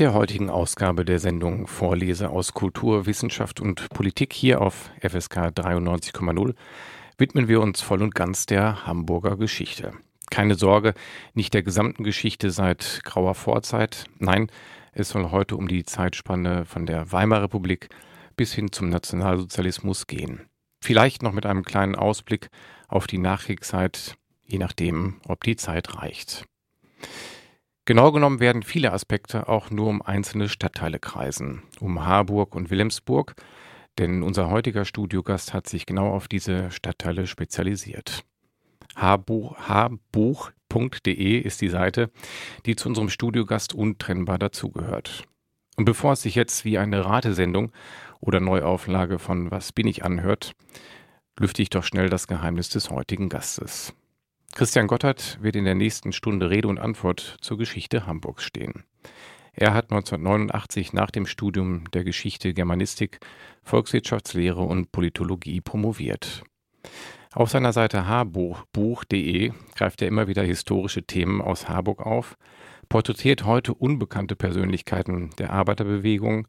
Der heutigen Ausgabe der Sendung Vorlese aus Kultur, Wissenschaft und Politik hier auf FSK 93,0 widmen wir uns voll und ganz der Hamburger Geschichte. Keine Sorge, nicht der gesamten Geschichte seit grauer Vorzeit. Nein, es soll heute um die Zeitspanne von der Weimarer Republik bis hin zum Nationalsozialismus gehen. Vielleicht noch mit einem kleinen Ausblick auf die Nachkriegszeit, je nachdem, ob die Zeit reicht. Genau genommen werden viele Aspekte auch nur um einzelne Stadtteile kreisen, um Harburg und Wilhelmsburg, denn unser heutiger Studiogast hat sich genau auf diese Stadtteile spezialisiert. Haarbuch.de ist die Seite, die zu unserem Studiogast untrennbar dazugehört. Und bevor es sich jetzt wie eine Ratesendung oder Neuauflage von Was bin ich anhört, lüfte ich doch schnell das Geheimnis des heutigen Gastes. Christian Gotthard wird in der nächsten Stunde Rede und Antwort zur Geschichte Hamburgs stehen. Er hat 1989 nach dem Studium der Geschichte Germanistik, Volkswirtschaftslehre und Politologie promoviert. Auf seiner Seite haarbuch.de greift er immer wieder historische Themen aus Harburg auf, porträtiert heute unbekannte Persönlichkeiten der Arbeiterbewegung,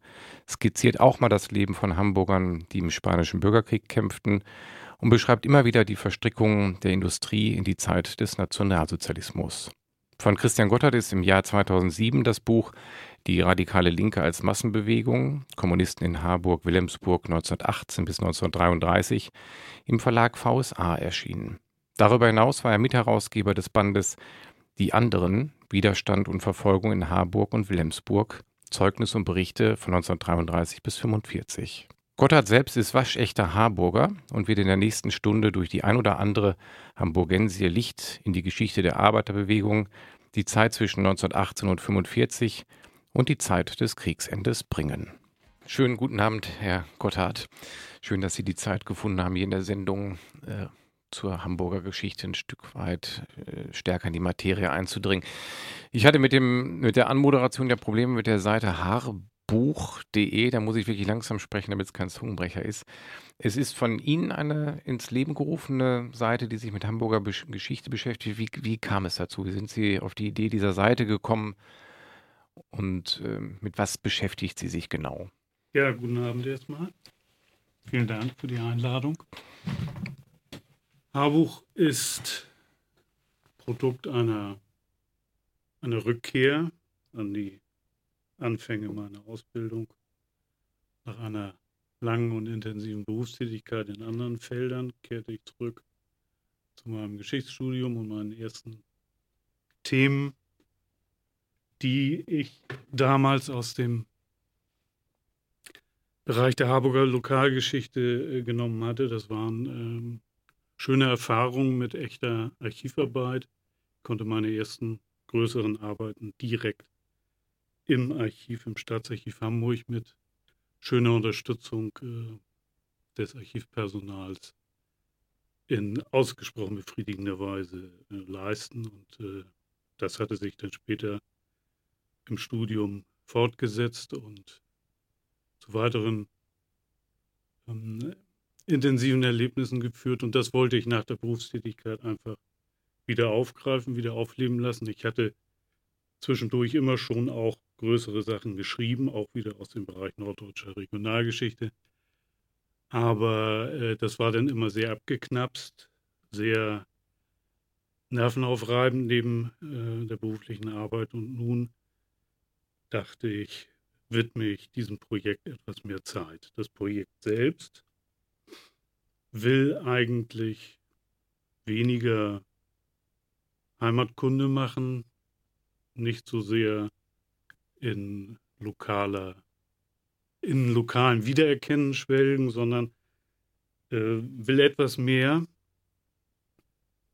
skizziert auch mal das Leben von Hamburgern, die im Spanischen Bürgerkrieg kämpften und beschreibt immer wieder die Verstrickung der Industrie in die Zeit des Nationalsozialismus. Von Christian Gotthard ist im Jahr 2007 das Buch Die radikale Linke als Massenbewegung, Kommunisten in Harburg, Wilhelmsburg 1918 bis 1933 im Verlag VSA erschienen. Darüber hinaus war er Mitherausgeber des Bandes Die anderen, Widerstand und Verfolgung in Harburg und Wilhelmsburg, Zeugnis und Berichte von 1933 bis 1945. Gotthard selbst ist waschechter Harburger und wird in der nächsten Stunde durch die ein oder andere Hamburgensie Licht in die Geschichte der Arbeiterbewegung, die Zeit zwischen 1918 und 1945 und die Zeit des Kriegsendes bringen. Schönen guten Abend, Herr Gotthard. Schön, dass Sie die Zeit gefunden haben, hier in der Sendung äh, zur Hamburger Geschichte ein Stück weit äh, stärker in die Materie einzudringen. Ich hatte mit, dem, mit der Anmoderation ja Probleme mit der Seite Harburg buch.de, da muss ich wirklich langsam sprechen, damit es kein Zungenbrecher ist. Es ist von Ihnen eine ins Leben gerufene Seite, die sich mit Hamburger Geschichte beschäftigt. Wie, wie, kam es dazu? Wie sind Sie auf die Idee dieser Seite gekommen und äh, mit was beschäftigt sie sich genau? Ja, guten Abend erstmal. Vielen Dank für die Einladung. Haarbuch ist Produkt einer, einer Rückkehr an die Anfänge meiner Ausbildung. Nach einer langen und intensiven Berufstätigkeit in anderen Feldern kehrte ich zurück zu meinem Geschichtsstudium und meinen ersten Themen, die ich damals aus dem Bereich der Harburger Lokalgeschichte äh, genommen hatte. Das waren ähm, schöne Erfahrungen mit echter Archivarbeit. Ich konnte meine ersten größeren Arbeiten direkt im Archiv, im Staatsarchiv Hamburg mit schöner Unterstützung äh, des Archivpersonals in ausgesprochen befriedigender Weise äh, leisten. Und äh, das hatte sich dann später im Studium fortgesetzt und zu weiteren ähm, intensiven Erlebnissen geführt. Und das wollte ich nach der Berufstätigkeit einfach wieder aufgreifen, wieder aufleben lassen. Ich hatte zwischendurch immer schon auch größere Sachen geschrieben, auch wieder aus dem Bereich norddeutscher Regionalgeschichte. Aber äh, das war dann immer sehr abgeknapst, sehr nervenaufreibend neben äh, der beruflichen Arbeit. Und nun dachte ich, widme ich diesem Projekt etwas mehr Zeit. Das Projekt selbst will eigentlich weniger Heimatkunde machen, nicht so sehr in lokaler, in lokalen Wiedererkennen schwelgen, sondern äh, will etwas mehr,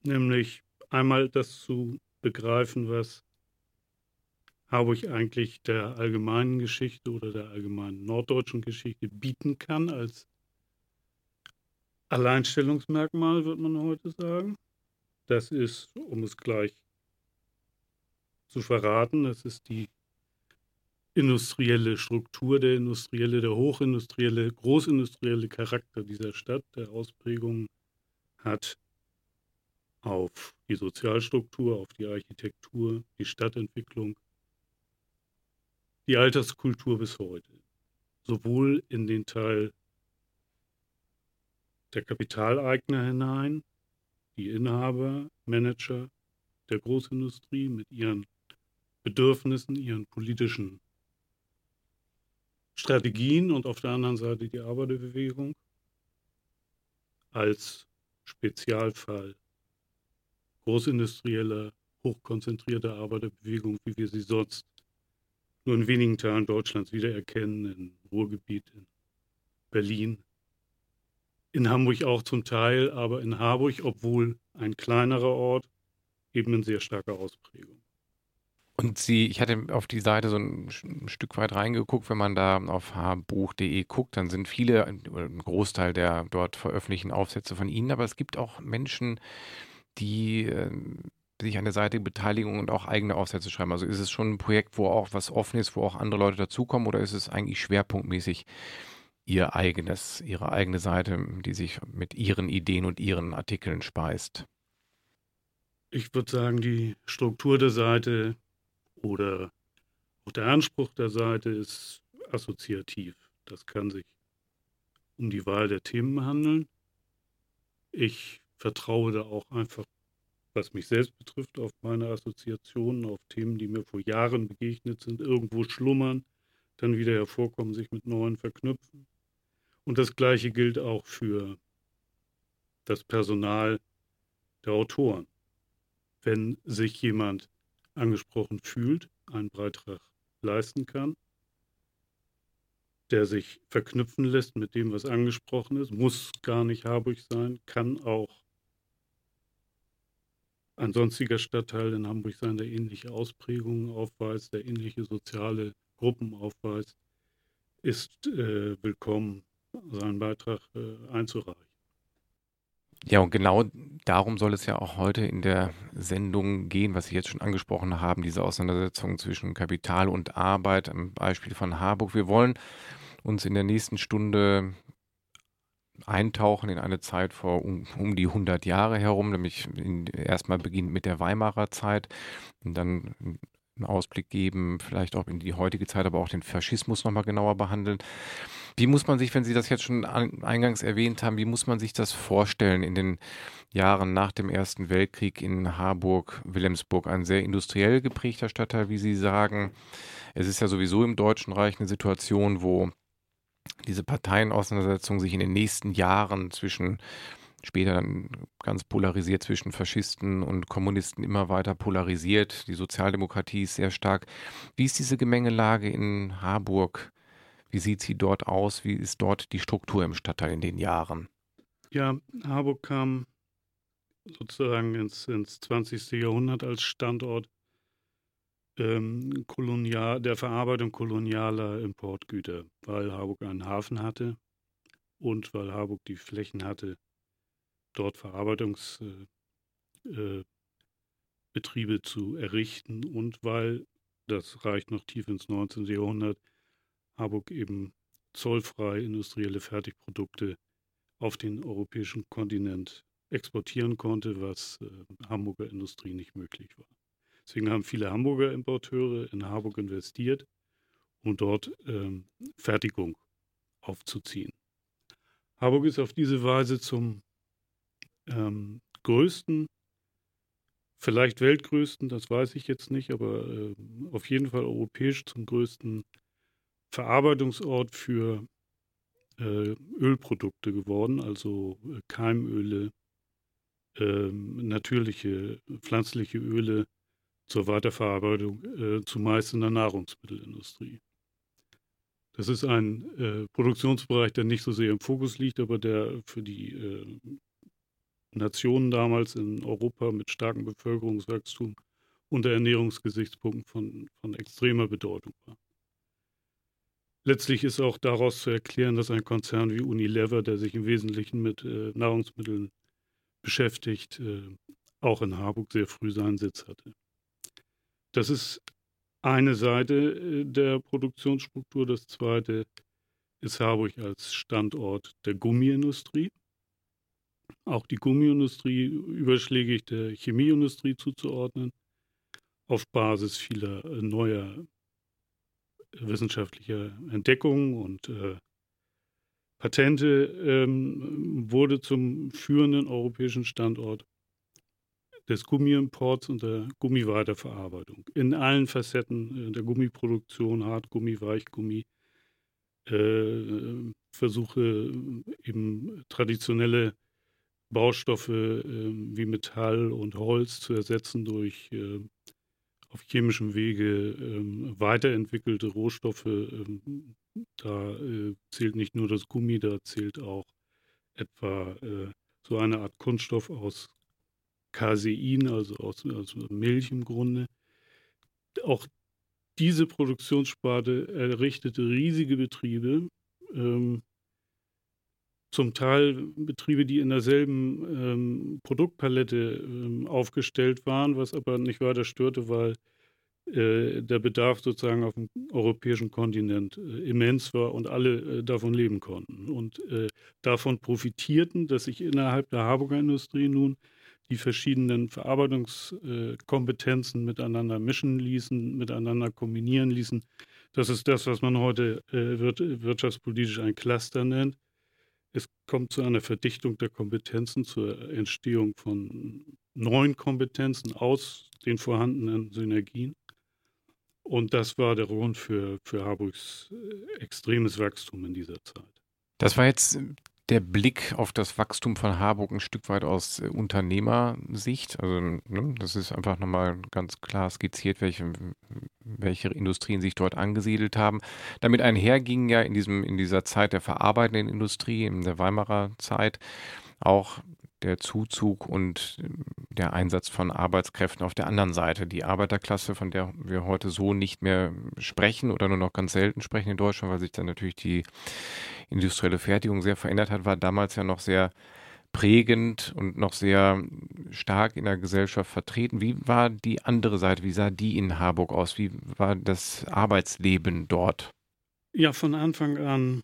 nämlich einmal das zu begreifen, was Harburg eigentlich der allgemeinen Geschichte oder der allgemeinen norddeutschen Geschichte bieten kann als Alleinstellungsmerkmal, wird man heute sagen. Das ist, um es gleich zu verraten, das ist die industrielle Struktur, der industrielle, der hochindustrielle, großindustrielle Charakter dieser Stadt, der Ausprägungen hat auf die Sozialstruktur, auf die Architektur, die Stadtentwicklung, die Alterskultur bis heute. Sowohl in den Teil der Kapitaleigner hinein, die Inhaber, Manager der Großindustrie mit ihren Bedürfnissen, ihren politischen Strategien und auf der anderen Seite die Arbeiterbewegung als Spezialfall großindustrieller, hochkonzentrierter Arbeiterbewegung, wie wir sie sonst nur in wenigen Teilen Deutschlands wiedererkennen, in Ruhrgebiet, in Berlin, in Hamburg auch zum Teil, aber in Harburg, obwohl ein kleinerer Ort, eben in sehr starker Ausprägung. Und sie, ich hatte auf die Seite so ein, Stück weit reingeguckt, wenn man da auf hbuch.de guckt, dann sind viele, ein Großteil der dort veröffentlichten Aufsätze von Ihnen, aber es gibt auch Menschen, die äh, sich an der Seite beteiligen und auch eigene Aufsätze schreiben. Also ist es schon ein Projekt, wo auch was offen ist, wo auch andere Leute dazukommen oder ist es eigentlich schwerpunktmäßig ihr eigenes, ihre eigene Seite, die sich mit ihren Ideen und ihren Artikeln speist? Ich würde sagen, die Struktur der Seite oder auch der Anspruch der Seite ist assoziativ. Das kann sich um die Wahl der Themen handeln. Ich vertraue da auch einfach, was mich selbst betrifft, auf meine Assoziationen, auf Themen, die mir vor Jahren begegnet sind, irgendwo schlummern, dann wieder hervorkommen, sich mit neuen verknüpfen. Und das Gleiche gilt auch für das Personal der Autoren. Wenn sich jemand angesprochen fühlt, einen Beitrag leisten kann, der sich verknüpfen lässt mit dem, was angesprochen ist, muss gar nicht Harburg sein, kann auch ein sonstiger Stadtteil in Hamburg sein, der ähnliche Ausprägungen aufweist, der ähnliche soziale Gruppen aufweist, ist äh, willkommen, seinen Beitrag äh, einzureichen. Ja, und genau darum soll es ja auch heute in der Sendung gehen, was Sie jetzt schon angesprochen haben, diese Auseinandersetzung zwischen Kapital und Arbeit am Beispiel von Harburg. Wir wollen uns in der nächsten Stunde eintauchen in eine Zeit vor um, um die 100 Jahre herum, nämlich erstmal beginnt mit der Weimarer Zeit und dann einen Ausblick geben, vielleicht auch in die heutige Zeit, aber auch den Faschismus nochmal genauer behandeln. Wie muss man sich, wenn Sie das jetzt schon eingangs erwähnt haben, wie muss man sich das vorstellen in den Jahren nach dem Ersten Weltkrieg in Harburg, Wilhelmsburg, ein sehr industriell geprägter Stadtteil, wie Sie sagen. Es ist ja sowieso im Deutschen Reich eine Situation, wo diese Parteienauseinandersetzung sich in den nächsten Jahren zwischen später dann ganz polarisiert zwischen Faschisten und Kommunisten immer weiter polarisiert. Die Sozialdemokratie ist sehr stark. Wie ist diese Gemengelage in Harburg? Wie sieht sie dort aus? Wie ist dort die Struktur im Stadtteil in den Jahren? Ja, Harburg kam sozusagen ins, ins 20. Jahrhundert als Standort ähm, kolonial, der Verarbeitung kolonialer Importgüter, weil Harburg einen Hafen hatte und weil Harburg die Flächen hatte, dort Verarbeitungsbetriebe äh, äh, zu errichten und weil, das reicht noch tief ins 19. Jahrhundert, Harburg eben zollfrei industrielle Fertigprodukte auf den europäischen Kontinent exportieren konnte, was äh, Hamburger Industrie nicht möglich war. Deswegen haben viele Hamburger Importeure in Harburg investiert, um dort ähm, Fertigung aufzuziehen. Harburg ist auf diese Weise zum ähm, größten, vielleicht weltgrößten, das weiß ich jetzt nicht, aber äh, auf jeden Fall europäisch zum größten Verarbeitungsort für äh, Ölprodukte geworden, also äh, Keimöle, ähm, natürliche pflanzliche Öle zur Weiterverarbeitung, äh, zumeist in der Nahrungsmittelindustrie. Das ist ein äh, Produktionsbereich, der nicht so sehr im Fokus liegt, aber der für die äh, Nationen damals in Europa mit starkem Bevölkerungswachstum unter Ernährungsgesichtspunkten von, von extremer Bedeutung war. letztlich ist auch daraus zu erklären, dass ein Konzern wie Unilever, der sich im Wesentlichen mit äh, Nahrungsmitteln beschäftigt, äh, auch in Harburg sehr früh seinen Sitz hatte. Das ist eine Seite äh, der Produktionsstruktur. Das zweite ist Harburg als Standort der Gummiindustrie. Auch die Gummiindustrie überschlägig der Chemieindustrie zuzuordnen, auf Basis vieler äh, neuer wissenschaftlicher Entdeckungen und äh, Patente ähm, wurde zum führenden europäischen Standort des Gummiimports und der Gummiweiterverarbeitung. In allen Facetten äh, der Gummiproduktion, Hartgummi, Weichgummi, äh, Versuche eben traditionelle Baustoffe äh, wie Metall und Holz zu ersetzen durch äh, auf chemischem Wege ähm, weiterentwickelte Rohstoffe. Ähm, da äh, zählt nicht nur das Gummi, da zählt auch etwa äh, so eine Art Kunststoff aus Casein, also aus, aus Milch im Grunde. Auch diese Produktionssparte errichtete riesige Betriebe, ähm, zum Teil Betriebe, die in derselben ähm, Produktpalette ähm, aufgestellt waren, was aber nicht weiter störte, weil äh, der Bedarf sozusagen auf dem europäischen Kontinent äh, immens war und alle äh, davon leben konnten. Und davon profitierten, dass sich innerhalb der Harburger Industrie nun die verschiedenen Verarbeitungskompetenzen miteinander mischen ließen, miteinander kombinieren ließen. Das ist das, was man heute wirtschaftspolitisch ein Cluster nennt. Es kommt zu einer Verdichtung der Kompetenzen, zur Entstehung von neuen Kompetenzen aus den vorhandenen Synergien. Und das war der Grund für, für Harburgs äh, extremes Wachstum in dieser Zeit. Das war jetzt der Blick auf das Wachstum von Harburg ein Stück weit aus äh, Unternehmersicht. Also ne, das ist einfach nochmal ganz klar skizziert, welche, welche Industrien sich dort angesiedelt haben. Damit einherging ja in, diesem, in dieser Zeit der verarbeitenden Industrie, in der Weimarer Zeit, auch der Zuzug und ähm, der Einsatz von Arbeitskräften auf der anderen Seite. Die Arbeiterklasse, von der wir heute so nicht mehr sprechen oder nur noch ganz selten sprechen in Deutschland, weil sich dann natürlich die industrielle Fertigung sehr verändert hat, war damals ja noch sehr prägend und noch sehr stark in der Gesellschaft vertreten. Wie war die andere Seite? Wie sah die in Harburg aus? Wie war das Arbeitsleben dort? Ja, von Anfang an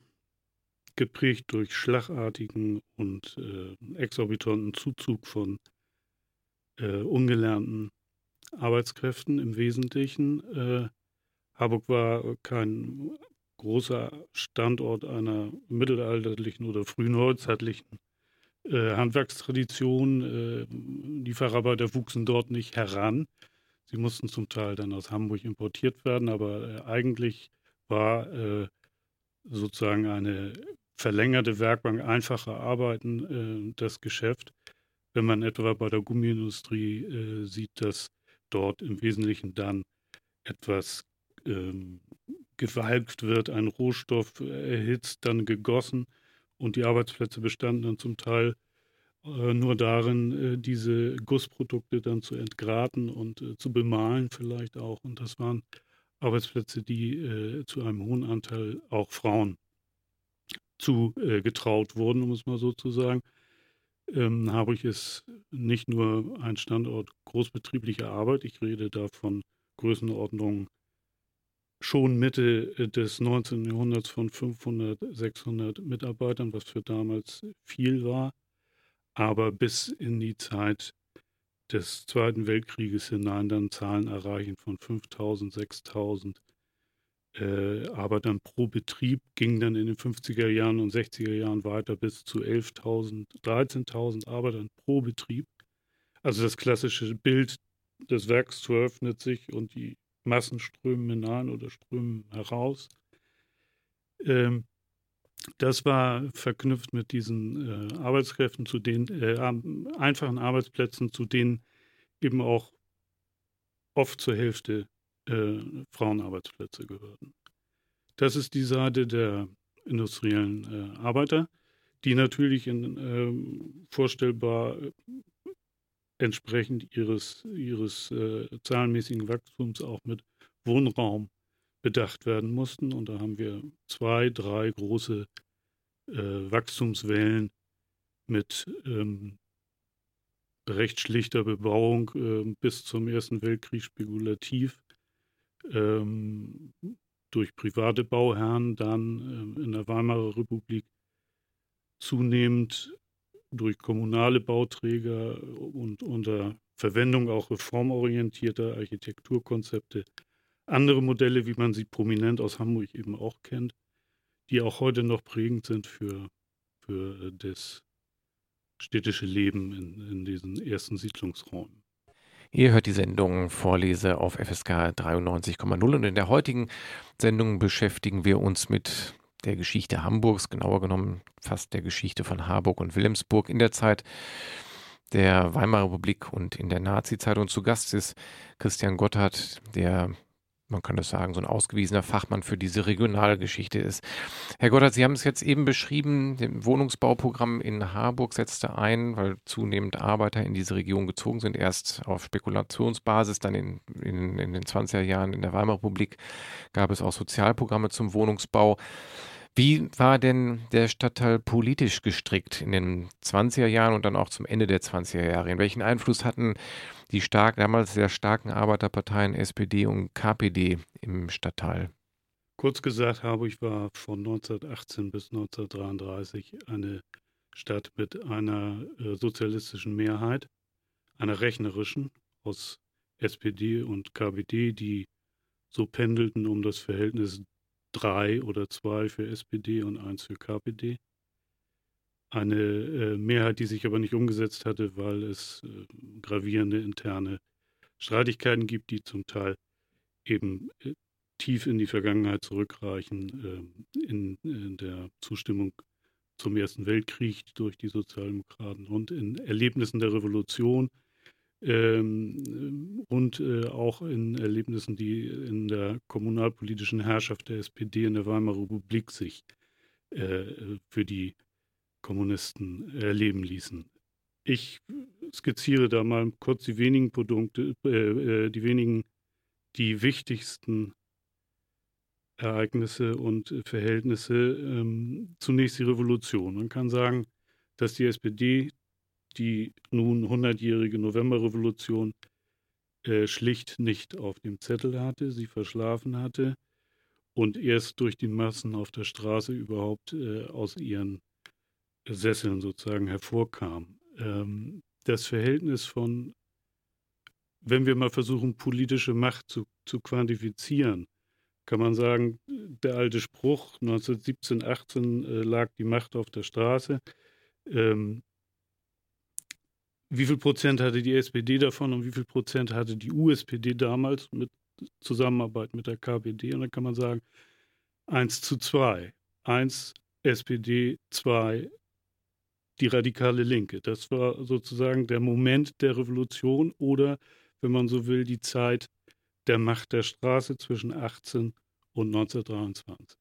geprägt durch schlagartigen und äh, exorbitanten Zuzug von äh, ungelernten Arbeitskräften im Wesentlichen. Äh, Harburg war kein großer Standort einer mittelalterlichen oder frühneuzeitlichen äh, Handwerkstradition. Äh, die Facharbeiter wuchsen dort nicht heran. Sie mussten zum Teil dann aus Hamburg importiert werden, aber äh, eigentlich war sozusagen eine verlängerte Werkbank, einfacher Arbeiten, äh, das Geschäft. Wenn man etwa bei der Gummiindustrie äh, sieht, dass dort im Wesentlichen dann etwas ähm, gewalkt wird, ein Rohstoff erhitzt, dann gegossen und die Arbeitsplätze bestanden dann zum Teil äh, nur darin, äh, diese Gussprodukte dann zu entgraten und äh, zu bemalen vielleicht auch. Und das waren Arbeitsplätze, die äh, zu einem hohen Anteil auch Frauen zugetraut wurden, um es mal so zu sagen. Ähm, Harburg ist nicht nur ein Standort großbetrieblicher Arbeit, ich rede da von Größenordnungen schon Mitte äh, des 19. Jahrhunderts von 500, 600 Mitarbeitern, was für damals viel war, aber bis in die Zeit des Zweiten Weltkrieges hinein dann Zahlen erreichen von 5000, 6000 äh, aber dann pro Betrieb ging dann in den 50er Jahren und 60er Jahren weiter bis zu 11.000, 13.000 Arbeitern pro Betrieb. Also das klassische Bild des Werks öffnet sich und die Massen strömen hinein oder strömen heraus. Ähm, das war verknüpft mit diesen äh, Arbeitskräften, zu den äh, einfachen Arbeitsplätzen, zu denen eben auch oft zur Hälfte äh, Frauenarbeitsplätze gehörten. Das ist die Seite der industriellen äh, Arbeiter, die natürlich in, ähm, vorstellbar äh, entsprechend ihres, ihres äh, zahlenmäßigen Wachstums auch mit Wohnraum bedacht werden mussten. Und da haben wir zwei, drei große äh, Wachstumswellen mit ähm, recht schlichter Bebauung äh, bis zum Ersten Weltkrieg spekulativ ähm, durch private Bauherren, dann äh, in der Weimarer Republik zunehmend durch kommunale Bauträger und unter Verwendung auch reformorientierter Architekturkonzepte andere Modelle, wie man sie prominent aus Hamburg eben auch kennt, die auch heute noch prägend sind für, für das städtische Leben in, in diesen ersten Siedlungsräumen. Ihr hört die Sendung Vorlese auf FSK 93,0 und in der heutigen Sendung beschäftigen wir uns mit der Geschichte Hamburgs, genauer genommen fast der Geschichte von Harburg und Wilhelmsburg in der Zeit der Weimarer Republik und in der Nazizeit. Und zu Gast ist Christian Gotthard, der man kann das sagen, so ein ausgewiesener Fachmann für diese Regionalgeschichte ist. Herr Goddard, Sie haben es jetzt eben beschrieben, das Wohnungsbauprogramm in Harburg setzte ein, weil zunehmend Arbeiter in diese Region gezogen sind, erst auf Spekulationsbasis, dann in, in, in den 20er Jahren in der Weimarer Republik gab es auch Sozialprogramme zum Wohnungsbau. Wie war denn der Stadtteil politisch gestrickt in den 20er Jahren und dann auch zum Ende der 20er Jahre? In welchen Einfluss hatten die stark, damals sehr starken Arbeiterparteien SPD und KPD im Stadtteil? Kurz gesagt, Harburg war von 1918 bis 1933 eine Stadt mit einer äh, sozialistischen Mehrheit, einer rechnerischen aus SPD und KPD, die so pendelten um das Verhältnis drei oder zwei für SPD und eins für KPD. Eine äh, Mehrheit, die sich aber nicht umgesetzt hatte, weil es äh, gravierende interne Streitigkeiten gibt, die zum Teil eben äh, tief in die Vergangenheit zurückreichen, ähm, in, in der Zustimmung zum Ersten Weltkrieg durch die Sozialdemokraten und in Erlebnissen der Revolution, ähm, und äh, auch in Erlebnissen, die in der kommunalpolitischen Herrschaft der SPD in der Weimarer Republik sich äh, für die Kommunisten erleben ließen. Ich skizziere da mal kurz die wenigen Produkte, äh, äh, die wenigen, die wichtigsten Ereignisse und Verhältnisse. Ähm, zunächst die Revolution. Man kann sagen, dass die SPD die nun 100-jährige Novemberrevolution äh, schlicht nicht auf dem Zettel hatte, sie verschlafen hatte und erst durch die Massen auf der Straße überhaupt äh, aus ihren Sesseln sozusagen hervorkam. Ähm, das Verhältnis von, wenn wir mal versuchen, politische Macht zu, zu quantifizieren, kann man sagen, der alte Spruch 1917, 18 äh, lag die Macht auf der Straße. Ähm, wie viel Prozent hatte die SPD davon und wie viel Prozent hatte die USPD damals mit Zusammenarbeit mit der KPD? Und dann kann man sagen, 1 zu 2. 1 SPD, 2 die radikale Linke. Das war sozusagen der Moment der Revolution oder, wenn man so will, die Zeit der Macht der Straße zwischen 18 und 1923.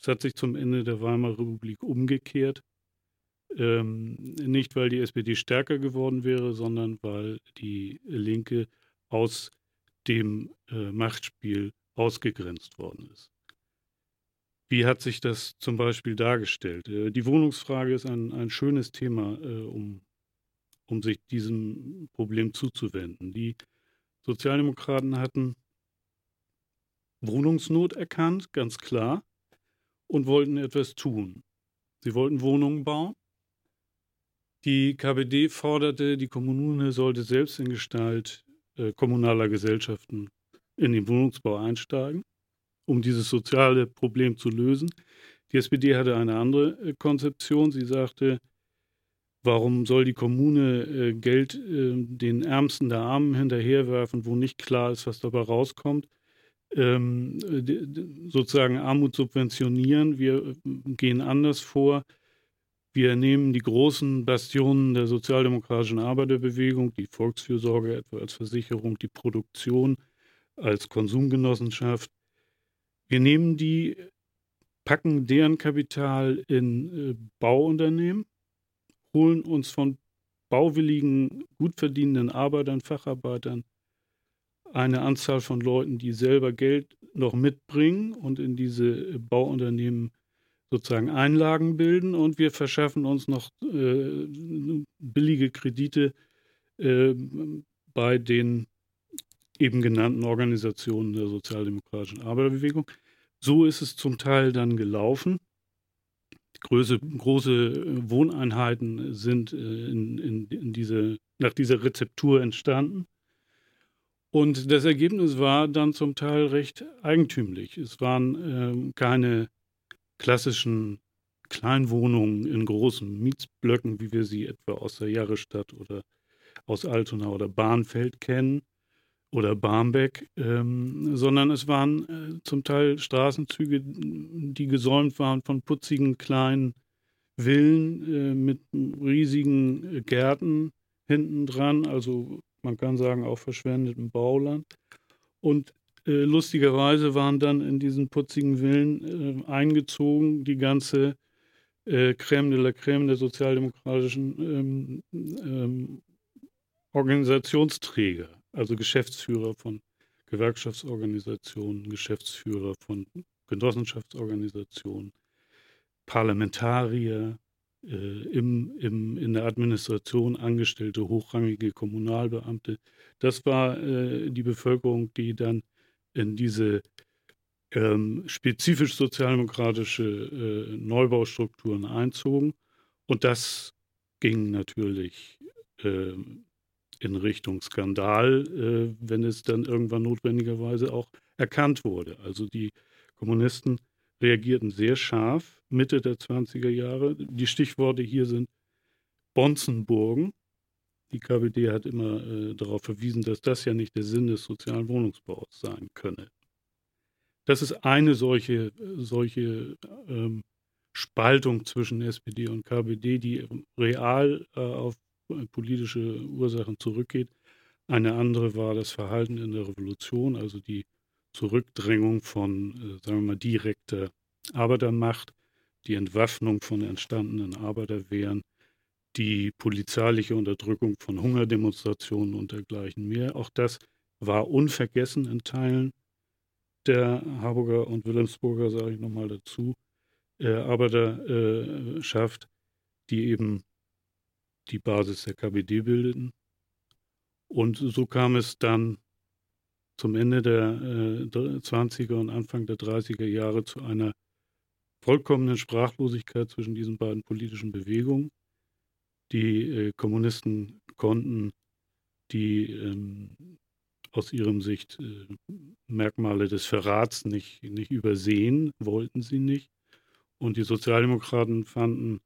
Es hat sich zum Ende der Weimarer Republik umgekehrt. Ähm, nicht, weil die SPD stärker geworden wäre, sondern weil die Linke aus dem äh, Machtspiel ausgegrenzt worden ist. Wie hat sich das zum Beispiel dargestellt? Äh, die Wohnungsfrage ist ein, ein schönes Thema, äh, um, um sich diesem Problem zuzuwenden. Die Sozialdemokraten hatten Wohnungsnot erkannt, ganz klar, und wollten etwas tun. Sie wollten Wohnungen bauen die KPD forderte, die Kommune sollte selbst in Gestalt äh, kommunaler Gesellschaften in den Wohnungsbau einsteigen, um dieses soziale Problem zu lösen. Die SPD hatte eine andere äh, Konzeption. Sie sagte, warum soll die Kommune äh, Geld äh, den Ärmsten der Armen hinterherwerfen, wo nicht klar ist, was dabei rauskommt? Ähm, sozusagen Armut subventionieren. Wir äh, gehen anders vor. Wir nehmen die großen Bastionen der sozialdemokratischen Arbeiterbewegung, die Volksfürsorge etwa als Versicherung, die Produktion als Konsumgenossenschaft. Wir nehmen die, packen deren Kapital in äh, Bauunternehmen, holen uns von bauwilligen, gut verdienenden Arbeitern, Facharbeitern eine Anzahl von Leuten, die selber Geld noch mitbringen und in diese Bauunternehmen sozusagen Einlagen bilden und wir verschaffen uns noch äh, billige Kredite äh, bei den eben genannten Organisationen der sozialdemokratischen Arbeiterbewegung. So ist es zum Teil dann gelaufen. Große, große Wohneinheiten sind äh, in, in, in diese, nach dieser Rezeptur entstanden. Und das Ergebnis war dann zum Teil recht eigentümlich. Es waren äh, keine klassischen Kleinwohnungen in großen Mietsblöcken, wie wir sie etwa aus der Jahrestadt oder aus Altona oder Bahnfeld kennen oder Barmbek, ähm, sondern es waren äh, zum Teil Straßenzüge, die gesäumt waren von putzigen kleinen Villen äh, mit riesigen äh, Gärten hinten dran, also man kann sagen auch verschwendetem Bauland. Und äh, lustigerweise waren dann in diesen putzigen Villen äh, eingezogen die ganze äh, Crème de la Crème der sozialdemokratischen ähm, ähm, Organisationsträger, also Geschäftsführer von Gewerkschaftsorganisationen, Geschäftsführer von Genossenschaftsorganisationen, Parlamentarier, äh, im, im, in der Administration angestellte hochrangige Kommunalbeamte. Das war äh, die Bevölkerung, die dann in diese ähm, spezifisch sozialdemokratische äh, Neubaustrukturen einzogen. Und das ging natürlich äh, in Richtung Skandal, äh, wenn es dann irgendwann notwendigerweise auch erkannt wurde. Also die Kommunisten reagierten sehr scharf Mitte der 20er Jahre. Die Stichworte hier sind Bonzenburgen, die KPD hat immer äh, darauf verwiesen, dass das ja nicht der Sinn des sozialen Wohnungsbaus sein könne. Das ist eine solche, solche ähm, Spaltung zwischen SPD und KPD, die real äh, auf politische Ursachen zurückgeht. Eine andere war das Verhalten in der Revolution, also die Zurückdrängung von, äh, sagen wir mal, direkter Arbeitermacht, die Entwaffnung von entstandenen Arbeiterwehren, die polizeiliche Unterdrückung von Hungerdemonstrationen und dergleichen mehr. Auch das war unvergessen in Teilen der Harburger und Wilhelmsburger, sage ich nochmal dazu, äh, Arbeiterschaft, die eben die Basis der KPD bildeten. Und so kam es dann zum Ende der äh, 20er und Anfang der 30er Jahre zu einer vollkommenen Sprachlosigkeit zwischen diesen beiden politischen Bewegungen. Die äh, Kommunisten konnten die ähm, aus ihrem Sicht äh, Merkmale des Verrats nicht, nicht übersehen, wollten sie nicht. Und die Sozialdemokraten fanden,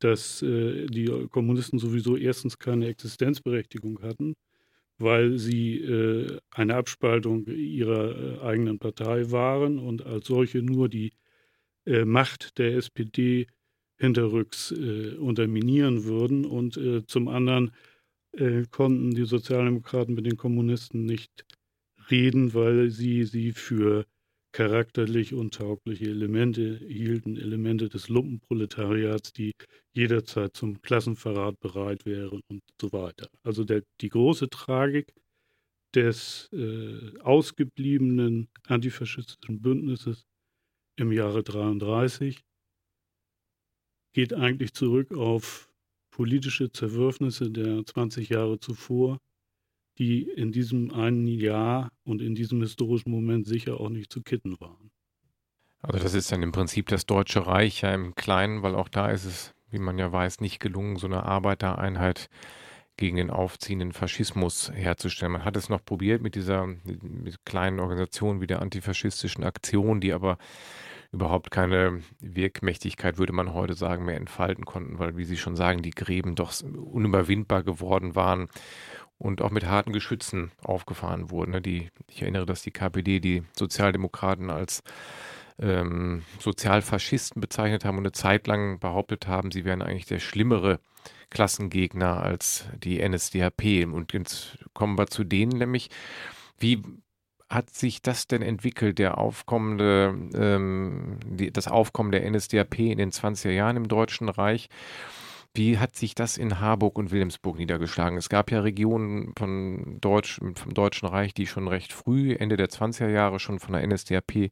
dass äh, die Kommunisten sowieso erstens keine Existenzberechtigung hatten, weil sie äh, eine Abspaltung ihrer äh, eigenen Partei waren und als solche nur die äh, Macht der SPD hinterrücks äh, unterminieren würden. Und äh, zum anderen äh, konnten die Sozialdemokraten mit den Kommunisten nicht reden, weil sie sie für charakterlich untaugliche Elemente hielten, Elemente des Lumpenproletariats, die jederzeit zum Klassenverrat bereit wären und so weiter. Also der, die große Tragik des äh, ausgebliebenen antifaschistischen Bündnisses im Jahre 33 geht eigentlich zurück auf politische Zerwürfnisse der 20 Jahre zuvor, die in diesem einen Jahr und in diesem historischen Moment sicher auch nicht zu kitten waren. Also das ist dann im Prinzip das Deutsche Reich ja im Kleinen, weil auch da ist es, wie man ja weiß, nicht gelungen, so eine Arbeitereinheit gegen den aufziehenden Faschismus herzustellen. Man hat es noch probiert mit dieser mit kleinen Organisation wie der antifaschistischen Aktion, die aber überhaupt keine Wirkmächtigkeit, würde man heute sagen, mehr entfalten konnten, weil, wie Sie schon sagen, die Gräben doch unüberwindbar geworden waren und auch mit harten Geschützen aufgefahren wurden. Ne? Die, ich erinnere, dass die KPD die Sozialdemokraten als ähm, Sozialfaschisten bezeichnet haben und eine Zeit lang behauptet haben, sie wären eigentlich der schlimmere Klassengegner als die NSDAP. Und jetzt kommen wir zu denen nämlich. Wie hat sich das denn entwickelt, der aufkommende, ähm, die, das Aufkommen der NSDAP in den 20er Jahren im Deutschen Reich? Wie hat sich das in Harburg und Wilhelmsburg niedergeschlagen? Es gab ja Regionen von Deutsch, vom Deutschen Reich, die schon recht früh, Ende der 20er Jahre, schon von der NSDAP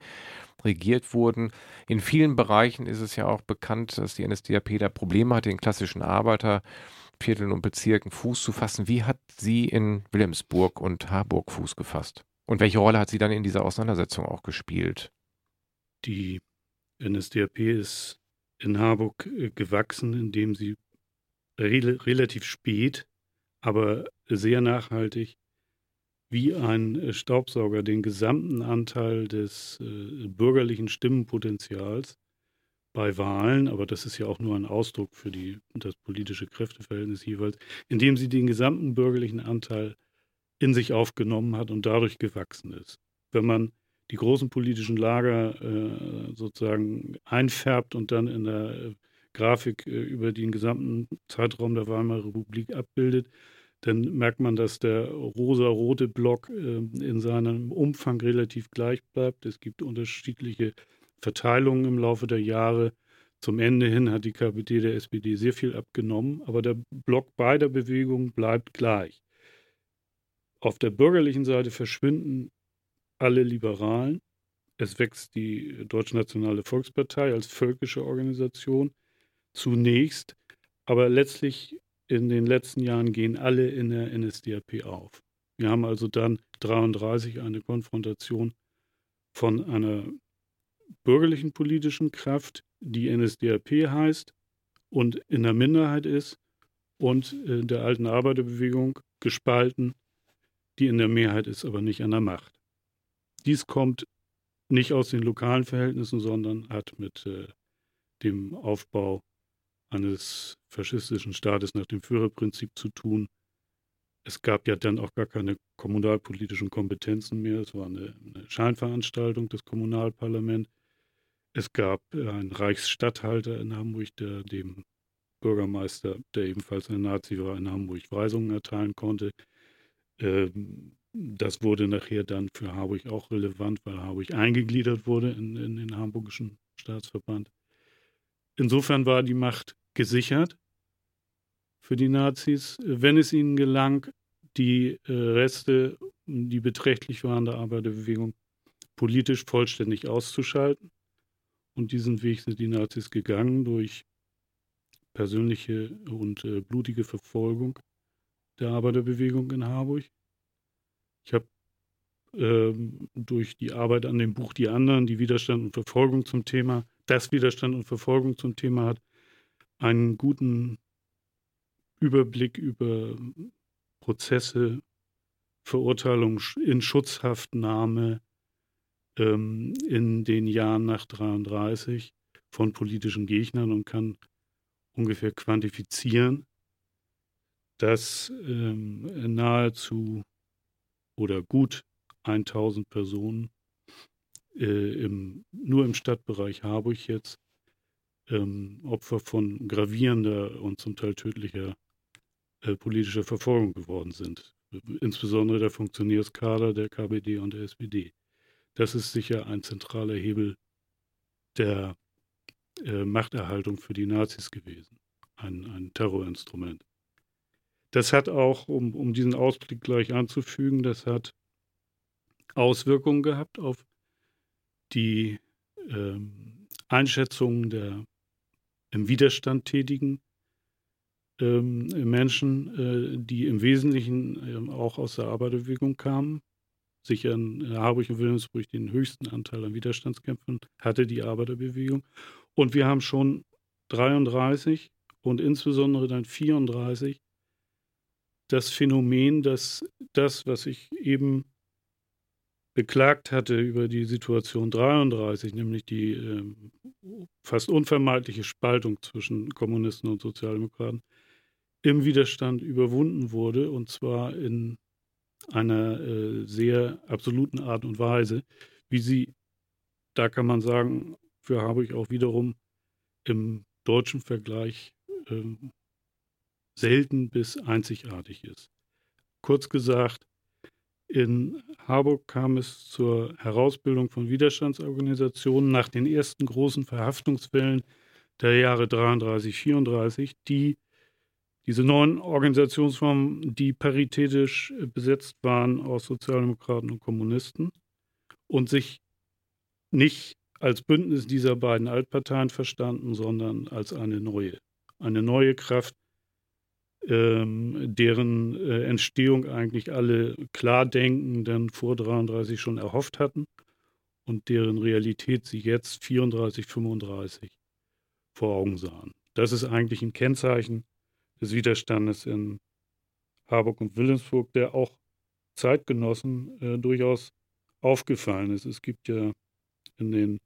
regiert wurden. In vielen Bereichen ist es ja auch bekannt, dass die NSDAP da Probleme hat, den klassischen Arbeitervierteln und Bezirken Fuß zu fassen. Wie hat sie in Wilhelmsburg und Harburg Fuß gefasst? Und welche Rolle hat sie dann in dieser Auseinandersetzung auch gespielt? Die NSDAP ist in Harburg äh, gewachsen, indem sie re relativ spät, aber sehr nachhaltig wie ein äh, Staubsauger den gesamten Anteil des äh, bürgerlichen Stimmenpotenzials bei Wahlen, aber das ist ja auch nur ein Ausdruck für die, das politische Kräfteverhältnis jeweils, indem sie den gesamten bürgerlichen Anteil in sich aufgenommen hat und dadurch gewachsen ist. Wenn man die großen politischen Lager äh, sozusagen einfärbt und dann in der äh, Grafik äh, über den gesamten Zeitraum der Weimarer Republik abbildet, dann merkt man, dass der rosa-rote Block äh, in seinem Umfang relativ gleich bleibt. Es gibt unterschiedliche Verteilungen im Laufe der Jahre. Zum Ende hin hat die KPD der SPD sehr viel abgenommen, aber der Block beider Bewegungen bleibt gleich. Auf der bürgerlichen Seite verschwinden alle Liberalen. Es wächst die Deutschnationale Volkspartei als völkische Organisation zunächst, aber letztlich in den letzten Jahren gehen alle in der NSDAP auf. Wir haben also dann 33 eine Konfrontation von einer bürgerlichen politischen Kraft, die NSDAP heißt und in der Minderheit ist und der alten Arbeiterbewegung gespalten, die in der Mehrheit ist, aber nicht an der Macht. Dies kommt nicht aus den lokalen Verhältnissen, sondern hat mit äh, dem Aufbau eines faschistischen Staates nach dem Führerprinzip zu tun. Es gab ja dann auch gar keine kommunalpolitischen Kompetenzen mehr. Es war eine, eine Scheinveranstaltung des Kommunalparlaments. Es gab einen Reichsstatthalter in Hamburg, der dem Bürgermeister, der ebenfalls ein Nazi war, in Hamburg Weisungen erteilen konnte. Ähm, das wurde nachher dann für Harburg auch relevant, weil Harburg eingegliedert wurde in, in den Hamburgischen Staatsverband. Insofern war die Macht gesichert für die Nazis, wenn es ihnen gelang, die äh, Reste, die beträchtlich waren der Arbeiterbewegung, politisch vollständig auszuschalten. Und diesen Weg sind die Nazis gegangen durch persönliche und äh, blutige Verfolgung der Arbeiterbewegung in Harburg. Ich habe ähm, durch die Arbeit an dem Buch Die anderen, die Widerstand und Verfolgung zum Thema, das Widerstand und Verfolgung zum Thema hat, einen guten Überblick über Prozesse, Verurteilung in Schutzhaftnahme ähm, in den Jahren nach 33 von politischen Gegnern und kann ungefähr quantifizieren, dass ähm, nahezu oder gut 1000 Personen äh, im, nur im Stadtbereich Harburg jetzt ähm, Opfer von gravierender und zum Teil tödlicher äh, politischer Verfolgung geworden sind. Insbesondere der Funktionärskader der KPD und der SPD. Das ist sicher ein zentraler Hebel der äh, Machterhaltung für die Nazis gewesen. Ein, ein Terrorinstrument. Das hat auch, um, um diesen Ausblick gleich anzufügen, das hat Auswirkungen gehabt auf die ähm, Einschätzungen der im Widerstand tätigen ähm, Menschen, äh, die im Wesentlichen äh, auch aus der Arbeiterbewegung kamen. Sicher in Harburg und Wilhelmsburg den höchsten Anteil an Widerstandskämpfen hatte die Arbeiterbewegung. Und wir haben schon 33 und insbesondere dann 34 das Phänomen, dass das, was ich eben beklagt hatte über die Situation 33, nämlich die äh, fast unvermeidliche Spaltung zwischen Kommunisten und Sozialdemokraten, im Widerstand überwunden wurde, und zwar in einer äh, sehr absoluten Art und Weise, wie sie, da kann man sagen, für Harburg auch wiederum im deutschen Vergleich äh, selten bis einzigartig ist. Kurz gesagt, in Harburg kam es zur Herausbildung von Widerstandsorganisationen nach den ersten großen Verhaftungswellen der Jahre 33, 34, die Diese neuen Organisationsformen, die paritätisch besetzt waren aus Sozialdemokraten und Kommunisten und sich nicht als Bündnis dieser beiden Altparteien verstanden, sondern als eine neue. Eine neue Kraft, ähm, deren äh, Entstehung eigentlich alle Klardenkenden vor 33 schon erhofft hatten und deren Realität sie jetzt 34, 35 vor Augen sahen. Das ist eigentlich ein Kennzeichen des Widerstandes in Harburg und Wilhelmsburg, der auch Zeitgenossen äh, durchaus aufgefallen ist. Es gibt ja in den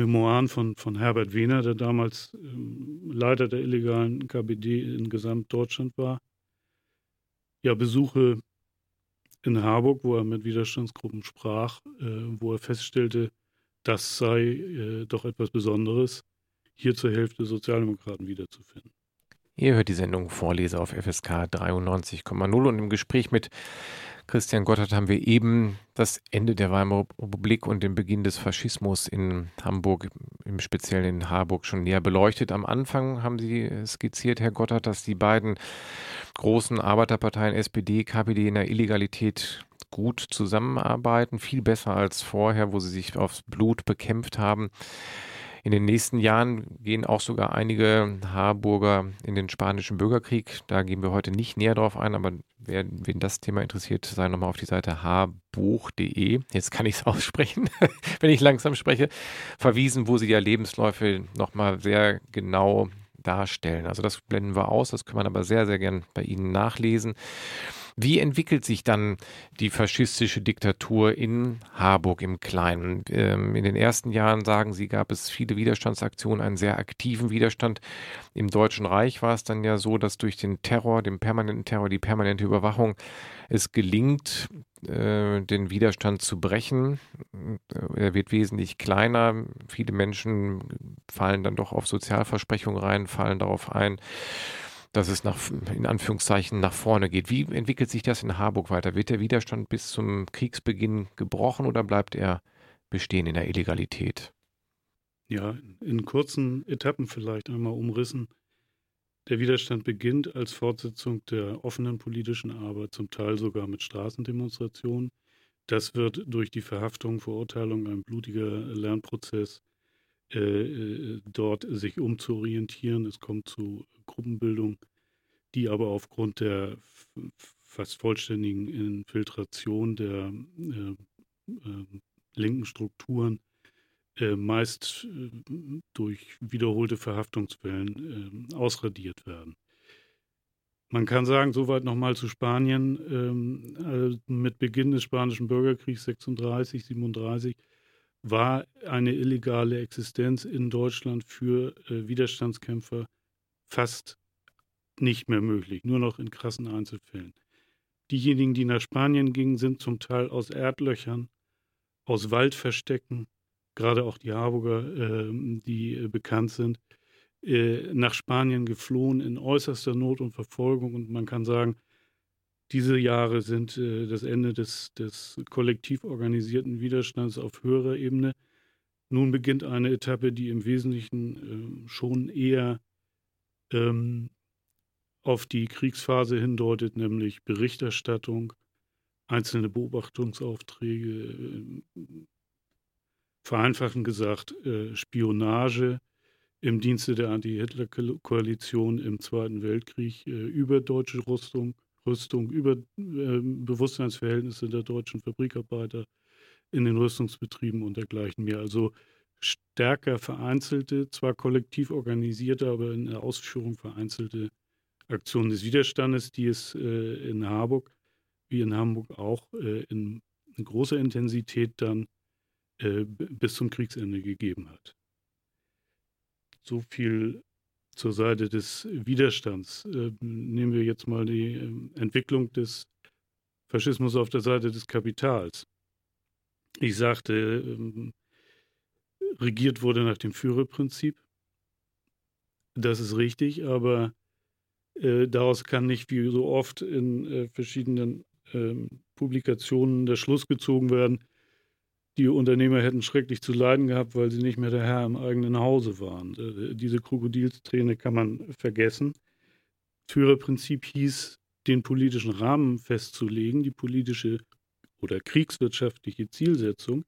Memoiren von, von Herbert Wehner, der damals ähm, Leiter der illegalen KPD in Gesamtdeutschland war, ja Besuche in Harburg, wo er mit Widerstandsgruppen sprach, äh, wo er feststellte, das sei äh, doch etwas Besonderes, hier zur Hälfte Sozialdemokraten wiederzufinden. Ihr hört die Sendung Vorleser auf FSK 93,0 und im Gespräch mit Christian Gotthard haben wir eben das Ende der Weimarer Republik und den Beginn des Faschismus in Hamburg, im Speziellen in Harburg, schon näher beleuchtet. Am Anfang haben Sie skizziert, Herr Gotthard, dass die beiden großen Arbeiterparteien SPD, KPD in der Illegalität gut zusammenarbeiten, viel besser als vorher, wo sie sich aufs Blut bekämpft haben. In den nächsten Jahren gehen auch sogar einige Harburger in den spanischen Bürgerkrieg. Da gehen wir heute nicht näher drauf ein, aber wer, wen das Thema interessiert, sei nochmal auf die Seite harbuch.de. Jetzt kann ich es aussprechen, wenn ich langsam spreche, verwiesen, wo sie ja Lebensläufe nochmal sehr genau darstellen. Also das blenden wir aus, das kann man aber sehr, sehr gern bei Ihnen nachlesen. Wie entwickelt sich dann die faschistische Diktatur in Harburg im Kleinen? Ähm, in den ersten Jahren, sagen Sie, gab es viele Widerstandsaktionen, einen sehr aktiven Widerstand. Im Deutschen Reich war es dann ja so, dass durch den Terror, den permanenten Terror, die permanente Überwachung es gelingt, äh, den Widerstand zu brechen. Er wird wesentlich kleiner. Viele Menschen fallen dann doch auf Sozialversprechungen rein, fallen darauf ein dass es nach, in Anführungszeichen nach vorne geht. Wie entwickelt sich das in Harburg weiter? Wird der Widerstand bis zum Kriegsbeginn gebrochen oder bleibt er bestehen in der Illegalität? Ja, in kurzen Etappen vielleicht einmal umrissen. Der Widerstand beginnt als Fortsetzung der offenen politischen Arbeit, zum Teil sogar mit Straßendemonstrationen. Das wird durch die Verhaftung, Verurteilung, ein blutiger Lernprozess, äh, äh dort sich umzuorientieren. Es kommt zu Gruppenbildung, die aber aufgrund der fast vollständigen Infiltration der äh, äh, linken Strukturen äh, meist durch wiederholte Verhaftungswellen äh, ausradiert werden. Man kann sagen, soweit nochmal zu Spanien, ähm, also mit Beginn des Spanischen Bürgerkriegs 36, 37 war eine illegale Existenz in Deutschland für äh, Widerstandskämpfer fast nicht mehr möglich, nur noch in krassen Einzelfällen. Diejenigen, die nach Spanien gingen, sind zum Teil aus Erdlöchern, aus Waldverstecken, gerade auch die Harburger, äh, die äh, bekannt sind, äh, nach Spanien geflohen in äußerster Not und Verfolgung. Und man kann sagen, diese Jahre sind äh, das Ende des, des kollektiv organisierten Widerstands auf höherer Ebene. Nun beginnt eine Etappe, die im Wesentlichen ähm, schon eher ähm, auf die Kriegsphase hindeutet, nämlich Berichterstattung, einzelne Beobachtungsaufträge, äh, vereinfachen gesagt äh, Spionage im Dienste der Anti-Hitler-Koalition im Zweiten Weltkrieg äh, über deutsche Rüstung, Rüstung über Bewusstseinsverhältnisse der deutschen Fabrikarbeiter in den Rüstungsbetrieben und dergleichen mehr. Also stärker vereinzelte, zwar kollektiv organisierte, aber in der Ausführung vereinzelte Aktionen des Widerstandes, die es äh, in Harburg wie in Hamburg auch äh, in, in, großer Intensität dann äh, bis zum Kriegsende gegeben hat. So viel zur Seite des Widerstands. Ähm, nehmen wir jetzt mal die ähm, Entwicklung des Faschismus auf der Seite des Kapitals. Ich sagte, ähm, regiert wurde nach dem Führerprinzip. Das ist richtig, aber äh, daraus kann nicht wie so oft in äh, verschiedenen Publikationen der Schluss gezogen werden, die Unternehmer hätten schrecklich zu leiden gehabt, weil sie nicht mehr der Herr im eigenen Hause waren. Äh, diese Krokodilsträne kann man vergessen. Führerprinzip hieß, den politischen Rahmen festzulegen, die politische oder kriegswirtschaftliche Zielsetzung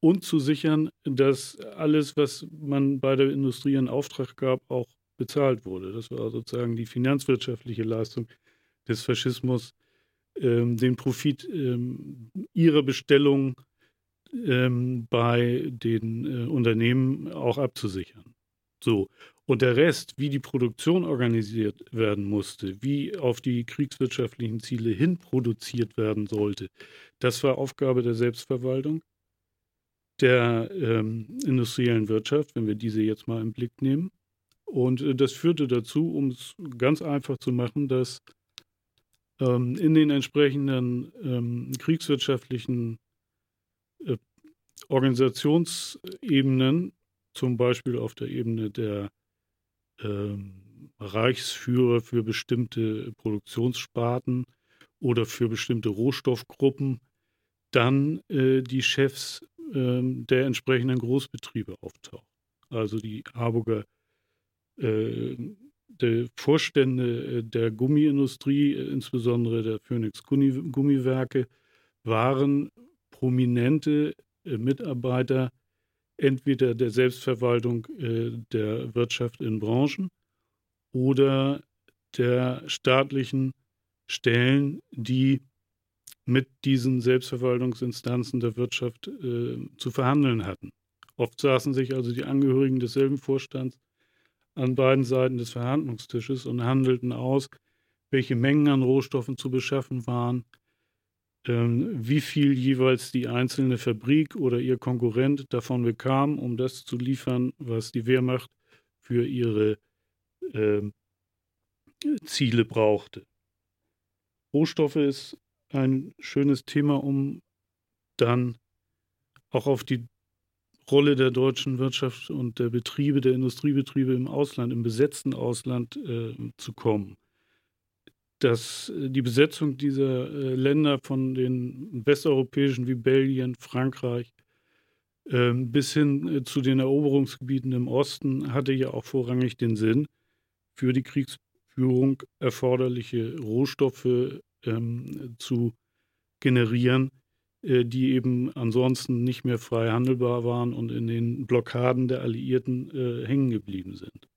und zu sichern, dass alles, was man bei der Industrie in Auftrag gab, auch bezahlt wurde. Das war sozusagen die finanzwirtschaftliche Leistung des Faschismus, den Profit ähm, ihrer Bestellung ähm, bei den äh, Unternehmen auch abzusichern. So. Und der Rest, wie die Produktion organisiert werden musste, wie auf die kriegswirtschaftlichen Ziele hin produziert werden sollte, das war Aufgabe der Selbstverwaltung, der ähm, industriellen Wirtschaft, wenn wir diese jetzt mal im Blick nehmen. Und äh, das führte dazu, um es ganz einfach zu machen, dass ähm, in den entsprechenden ähm, kriegswirtschaftlichen äh, Organisationsebenen, zum Beispiel auf der Ebene der ähm, Reichsführer für bestimmte Produktionssparten oder für bestimmte Rohstoffgruppen, dann äh, die Chefs äh, der entsprechenden Großbetriebe auftauchen. Also die Harburger äh, der Vorstände äh, der Gummiindustrie, äh, insbesondere der Phoenix Gummiwerke, waren prominente äh, Mitarbeiter entweder der Selbstverwaltung der Wirtschaft in Branchen oder der staatlichen Stellen, die mit diesen Selbstverwaltungsinstanzen der Wirtschaft zu verhandeln hatten. Oft saßen sich also die Angehörigen desselben Vorstands an beiden Seiten des Verhandlungstisches und handelten aus, welche Mengen an Rohstoffen zu beschaffen waren, ähm, wie viel jeweils die einzelne Fabrik oder ihr Konkurrent davon bekam, um das zu liefern, was die Wehrmacht für ihre äh, Ziele brauchte. Rohstoffe ist ein schönes Thema, um dann auch auf die Rolle der deutschen Wirtschaft und der Betriebe, der Industriebetriebe im Ausland, im besetzten Ausland äh, zu kommen. Dass äh, die Besetzung dieser äh, Länder von den westeuropäischen wie Belgien, Frankreich ähm, bis hin äh, zu den Eroberungsgebieten im Osten hatte ja auch vorrangig den Sinn, für die Kriegsführung erforderliche Rohstoffe ähm, zu generieren, äh, die eben ansonsten nicht mehr frei handelbar waren und in den Blockaden der Alliierten äh, hängen geblieben sind.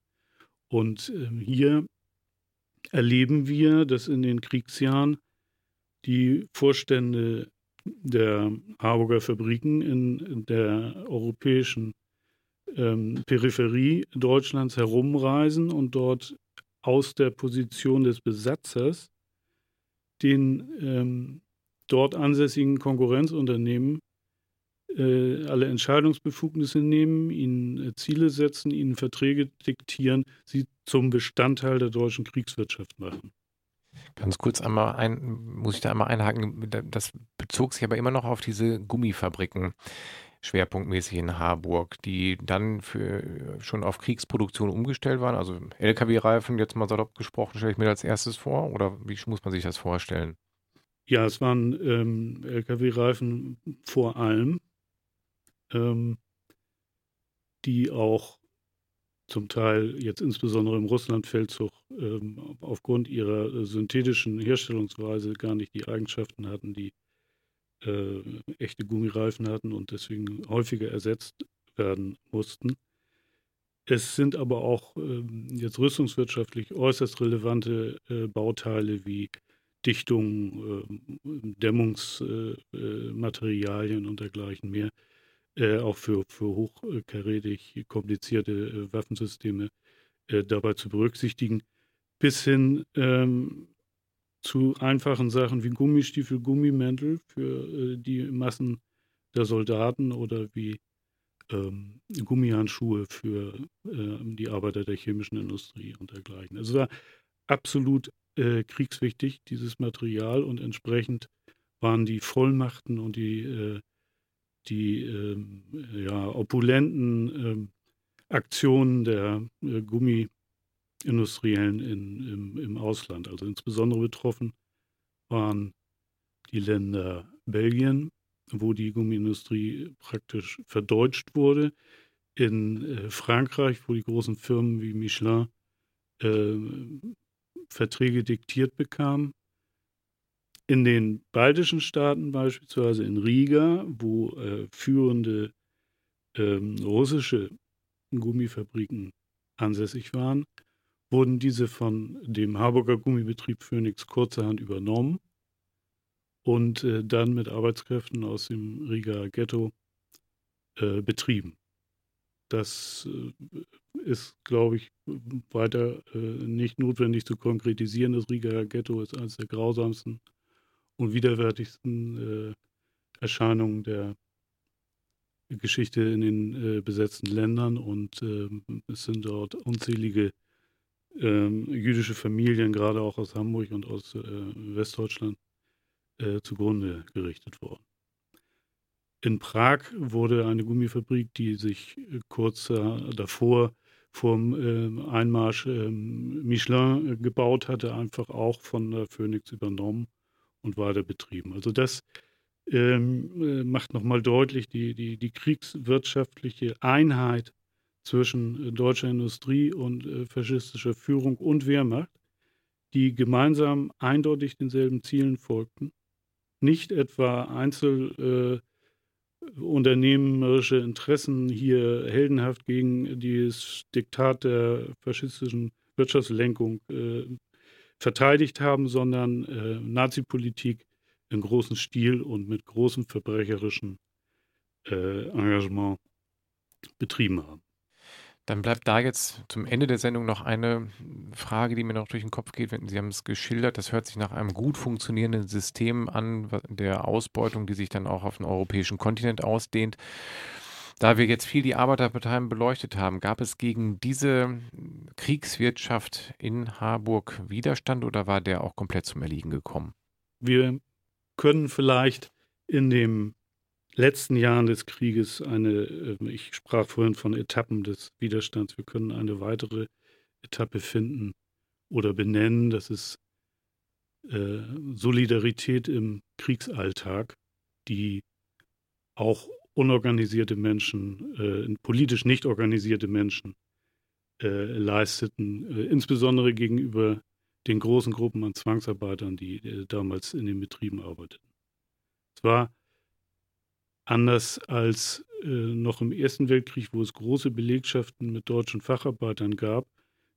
Und äh, hier erleben wir, dass in den Kriegsjahren die Vorstände der Harburger Fabriken in der europäischen ähm, Peripherie Deutschlands herumreisen und dort aus der Position des Besatzers den ähm, dort ansässigen Konkurrenzunternehmen äh, alle Entscheidungsbefugnisse nehmen, ihnen äh, Ziele setzen, ihnen Verträge diktieren, sie zum Bestandteil der deutschen Kriegswirtschaft machen. Ganz kurz einmal ein, muss ich da einmal einhaken, das bezog sich aber immer noch auf diese Gummifabriken schwerpunktmäßig in Harburg, die dann für schon auf Kriegsproduktion umgestellt waren. Also Lkw-Reifen, jetzt mal salopp gesprochen, stelle ich mir als erstes vor. Oder wie muss man sich das vorstellen? Ja, es waren ähm, Lkw-Reifen vor allem, ähm, die auch zum Teil jetzt insbesondere im Russlandfeldzug ähm, aufgrund ihrer äh, synthetischen Herstellungsweise gar nicht die Eigenschaften hatten, die äh, echte Gummireifen hatten und deswegen häufiger ersetzt werden mussten. Es sind aber auch ähm, jetzt rüstungswirtschaftlich äußerst relevante äh, Bauteile wie Dichtung, ähm, Dämmungsmaterialien und dergleichen mehr, äh, auch für, für hochkarätig komplizierte äh, Waffensysteme äh, dabei zu berücksichtigen, bis hin ähm, zu einfachen Sachen wie Gummistiefel, Gummimäntel für die Massen der Soldaten oder wie ähm, Gummihandschuhe für äh, die Arbeiter der chemischen Industrie und dergleichen. Also war absolut äh, kriegswichtig, dieses Material, und entsprechend waren die Vollmachten und die, äh, die ähm, ja, opulenten äh, Aktionen der äh, Gummiindustriellen in, im, im Ausland. Also insbesondere betroffen waren die Länder Belgien, wo die Gummiindustrie praktisch verdeutscht wurde, in äh, Frankreich, wo die großen Firmen wie Michelin äh, Verträge diktiert bekam. In den baltischen Staaten beispielsweise in Riga, wo äh, führende ähm, russische Gummifabriken ansässig waren, wurden diese von dem Harburger Gummibetrieb Phoenix kurzerhand übernommen und äh, dann mit Arbeitskräften aus dem Riga Ghetto äh, betrieben. Das äh, ist, glaube ich, weiter äh, nicht notwendig zu konkretisieren. Das Riga Ghetto ist eines der grausamsten und widerwärtigsten äh, Erscheinungen der Geschichte in den äh, besetzten Ländern und ähm, es sind dort unzählige ähm, jüdische Familien, gerade auch aus Hamburg und aus äh, Westdeutschland, äh, zugrunde gerichtet worden. In Prag wurde eine Gummifabrik, die sich äh, kurz davor vom äh, Einmarsch ähm, Michelin gebaut hatte, einfach auch von der Phoenix übernommen und weiter betrieben. Also das ähm, äh, macht nochmal deutlich die, die, die kriegswirtschaftliche Einheit zwischen äh, deutscher Industrie und äh, faschistischer Führung und Wehrmacht, die gemeinsam eindeutig denselben Zielen folgten. Nicht etwa einzelunternehmerische äh, Interessen hier heldenhaft gegen das Diktat der faschistischen Wirtschaftslenkung äh, verteidigt haben, sondern äh, Nazi-Politik in großem Stil und mit großem verbrecherischen äh, Engagement betrieben haben. Dann bleibt da jetzt zum Ende der Sendung noch eine Frage, die mir noch durch den Kopf geht. Sie haben es geschildert, das hört sich nach einem gut funktionierenden System an, der Ausbeutung, die sich dann auch auf den europäischen Kontinent ausdehnt. Da wir jetzt viel die Arbeiterparteien beleuchtet haben, gab es gegen diese Kriegswirtschaft in Harburg Widerstand oder war der auch komplett zum Erliegen gekommen? Wir können vielleicht in den letzten Jahren des Krieges eine, ähm, ich sprach vorhin von Etappen des Widerstands, wir können eine weitere Etappe finden oder benennen, das ist äh, Solidarität im Kriegsalltag, die auch unorganisierte Menschen, äh, politisch nicht organisierte Menschen äh, leisteten, insbesondere gegenüber den großen Gruppen an Zwangsarbeitern, die damals in den Betrieben arbeiteten. Es war anders als äh, noch im Ersten Weltkrieg, wo es große Belegschaften mit deutschen Facharbeitern gab,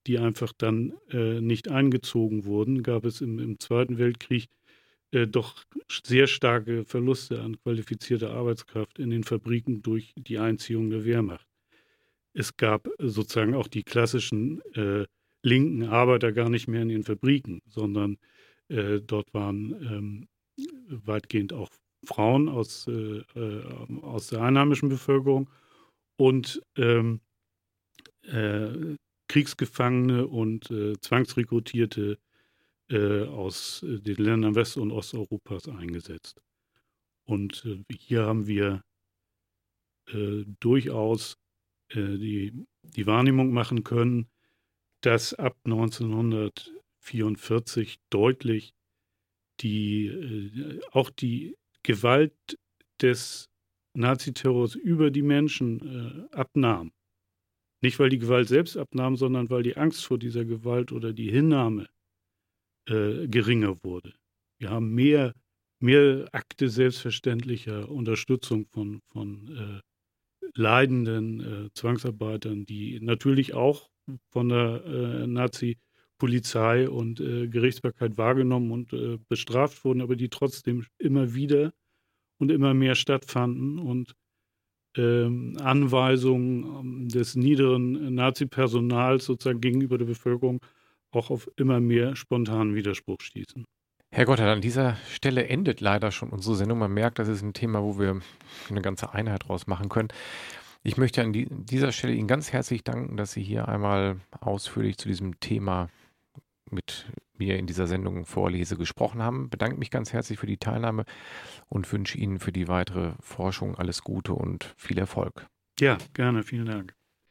die einfach dann äh, nicht eingezogen wurden, gab es im, im Zweiten Weltkrieg äh, doch sehr starke Verluste an qualifizierter Arbeitskraft in den Fabriken durch die Einziehung der Wehrmacht. Es gab sozusagen auch die klassischen äh, linken Arbeiter gar nicht mehr in den Fabriken, sondern äh, dort waren ähm, weitgehend auch Frauen aus, äh, äh, aus der einheimischen Bevölkerung und ähm, äh, Kriegsgefangene und äh, Zwangsrekrutierte äh, aus äh, den Ländern West- und Osteuropas eingesetzt. Und hier haben wir durchaus die, die Wahrnehmung machen können, dass ab 1944 deutlich die, auch die Gewalt des Naziterrors über die Menschen äh, abnahm. Nicht, weil die Gewalt selbst abnahm, sondern weil die Angst vor dieser Gewalt oder die Hinnahme äh, geringer wurde. Wir haben mehr, mehr Akte selbstverständlicher Unterstützung von, von äh, leidenden äh, Zwangsarbeitern, die natürlich auch von der äh, Nazi- Polizei und äh, Gerichtsbarkeit wahrgenommen und äh, bestraft wurden, aber die trotzdem immer wieder und immer mehr stattfanden und ähm, Anweisungen ähm, des niederen Nazi-Personals sozusagen gegenüber der Bevölkerung auch auf immer mehr spontanen Widerspruch stießen. Herr Gotthard, an dieser Stelle endet leider schon unsere Sendung. Man merkt, das ist ein Thema, wo wir eine ganze Einheit draus machen können. Ich möchte an dieser Stelle Ihnen ganz herzlich danken, dass Sie hier einmal ausführlich zu diesem Thema mit mir in dieser Sendung Vorlese gesprochen haben. Bedanke mich ganz herzlich für die Teilnahme und wünsche Ihnen für die weitere Forschung alles Gute und viel Erfolg. Ja, gerne. Vielen Dank.